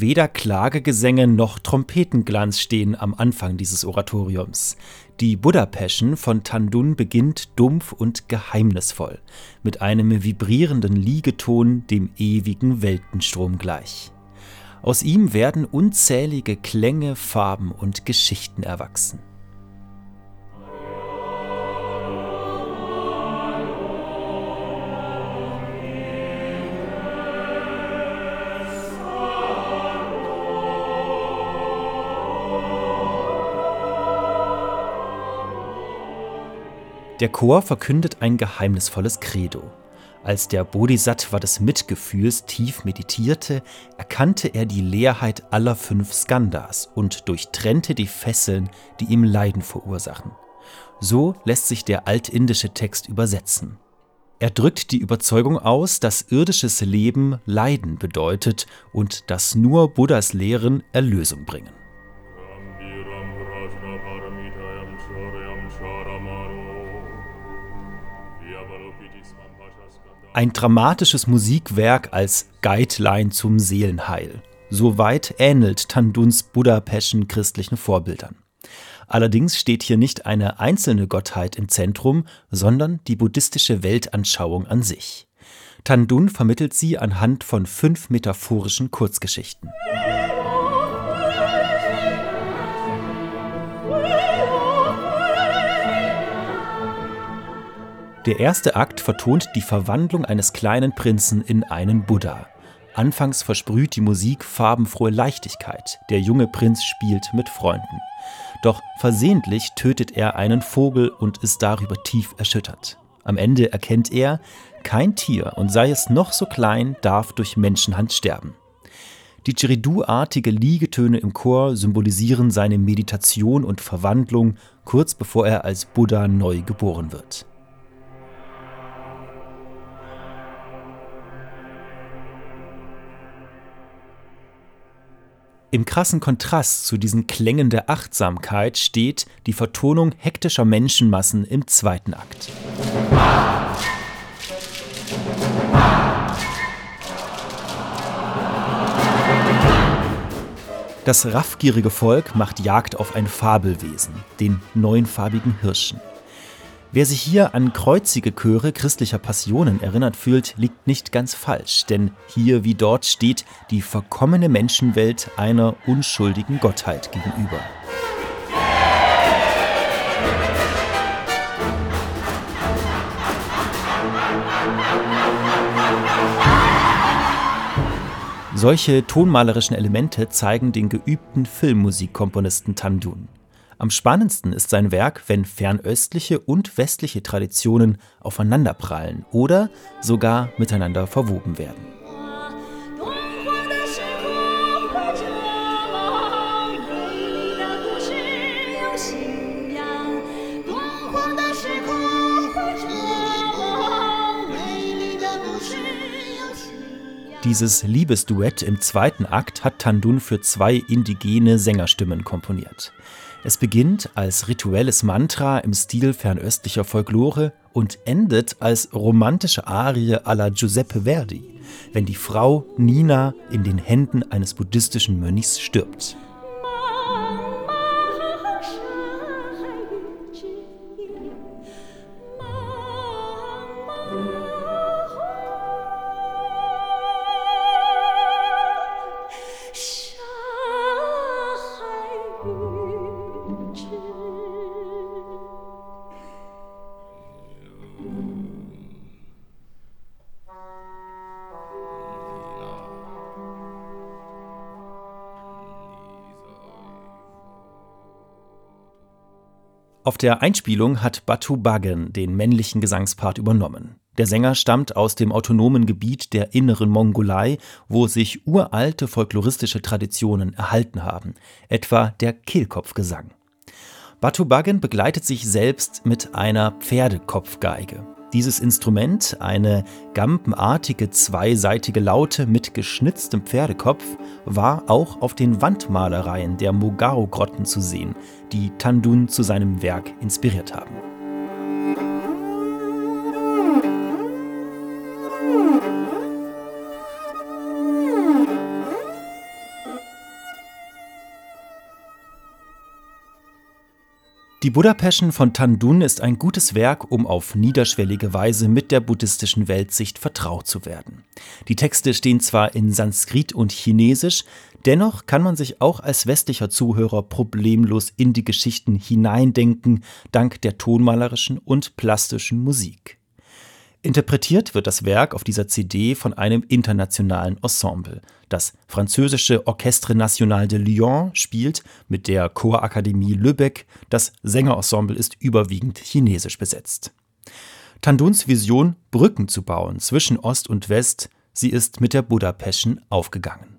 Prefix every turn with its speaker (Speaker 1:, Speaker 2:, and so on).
Speaker 1: Weder Klagegesänge noch Trompetenglanz stehen am Anfang dieses Oratoriums. Die Buddha-Passion von Tandun beginnt dumpf und geheimnisvoll, mit einem vibrierenden Liegeton dem ewigen Weltenstrom gleich. Aus ihm werden unzählige Klänge, Farben und Geschichten erwachsen. Der Chor verkündet ein geheimnisvolles Credo. Als der Bodhisattva des Mitgefühls tief meditierte, erkannte er die Leerheit aller fünf Skandhas und durchtrennte die Fesseln, die ihm Leiden verursachen. So lässt sich der altindische Text übersetzen. Er drückt die Überzeugung aus, dass irdisches Leben Leiden bedeutet und dass nur Buddhas Lehren Erlösung bringen. Ein dramatisches Musikwerk als Guideline zum Seelenheil. Soweit ähnelt Tanduns Buddha-Passion christlichen Vorbildern. Allerdings steht hier nicht eine einzelne Gottheit im Zentrum, sondern die buddhistische Weltanschauung an sich. Tandun vermittelt sie anhand von fünf metaphorischen Kurzgeschichten. Der erste Akt vertont die Verwandlung eines kleinen Prinzen in einen Buddha. Anfangs versprüht die Musik farbenfrohe Leichtigkeit. Der junge Prinz spielt mit Freunden. Doch versehentlich tötet er einen Vogel und ist darüber tief erschüttert. Am Ende erkennt er, kein Tier, und sei es noch so klein, darf durch Menschenhand sterben. Die Didgeridoo-artige Liegetöne im Chor symbolisieren seine Meditation und Verwandlung kurz bevor er als Buddha neu geboren wird. Im krassen Kontrast zu diesen Klängen der Achtsamkeit steht die Vertonung hektischer Menschenmassen im zweiten Akt. Das raffgierige Volk macht Jagd auf ein Fabelwesen, den neunfarbigen Hirschen. Wer sich hier an kreuzige Chöre christlicher Passionen erinnert fühlt, liegt nicht ganz falsch, denn hier wie dort steht die verkommene Menschenwelt einer unschuldigen Gottheit gegenüber. Solche tonmalerischen Elemente zeigen den geübten Filmmusikkomponisten Tandun. Am spannendsten ist sein Werk, wenn fernöstliche und westliche Traditionen aufeinanderprallen oder sogar miteinander verwoben werden. Dieses Liebesduett im zweiten Akt hat Tandun für zwei indigene Sängerstimmen komponiert. Es beginnt als rituelles Mantra im Stil fernöstlicher Folklore und endet als romantische Arie à la Giuseppe Verdi, wenn die Frau Nina in den Händen eines buddhistischen Mönchs stirbt. Auf der Einspielung hat Batu Bagen den männlichen Gesangspart übernommen. Der Sänger stammt aus dem autonomen Gebiet der Inneren Mongolei, wo sich uralte folkloristische Traditionen erhalten haben, etwa der Kehlkopfgesang. Batu Bagen begleitet sich selbst mit einer Pferdekopfgeige. Dieses Instrument, eine gampenartige zweiseitige Laute mit geschnitztem Pferdekopf, war auch auf den Wandmalereien der Mogao-Grotten zu sehen, die Tandun zu seinem Werk inspiriert haben. Die Buddha-Passion von Tandun ist ein gutes Werk, um auf niederschwellige Weise mit der buddhistischen Weltsicht vertraut zu werden. Die Texte stehen zwar in Sanskrit und Chinesisch, dennoch kann man sich auch als westlicher Zuhörer problemlos in die Geschichten hineindenken, dank der tonmalerischen und plastischen Musik. Interpretiert wird das Werk auf dieser CD von einem internationalen Ensemble. Das französische Orchestre National de Lyon spielt mit der Chorakademie Lübeck. Das Sängerensemble ist überwiegend chinesisch besetzt. Tanduns Vision, Brücken zu bauen zwischen Ost und West, sie ist mit der Passion aufgegangen.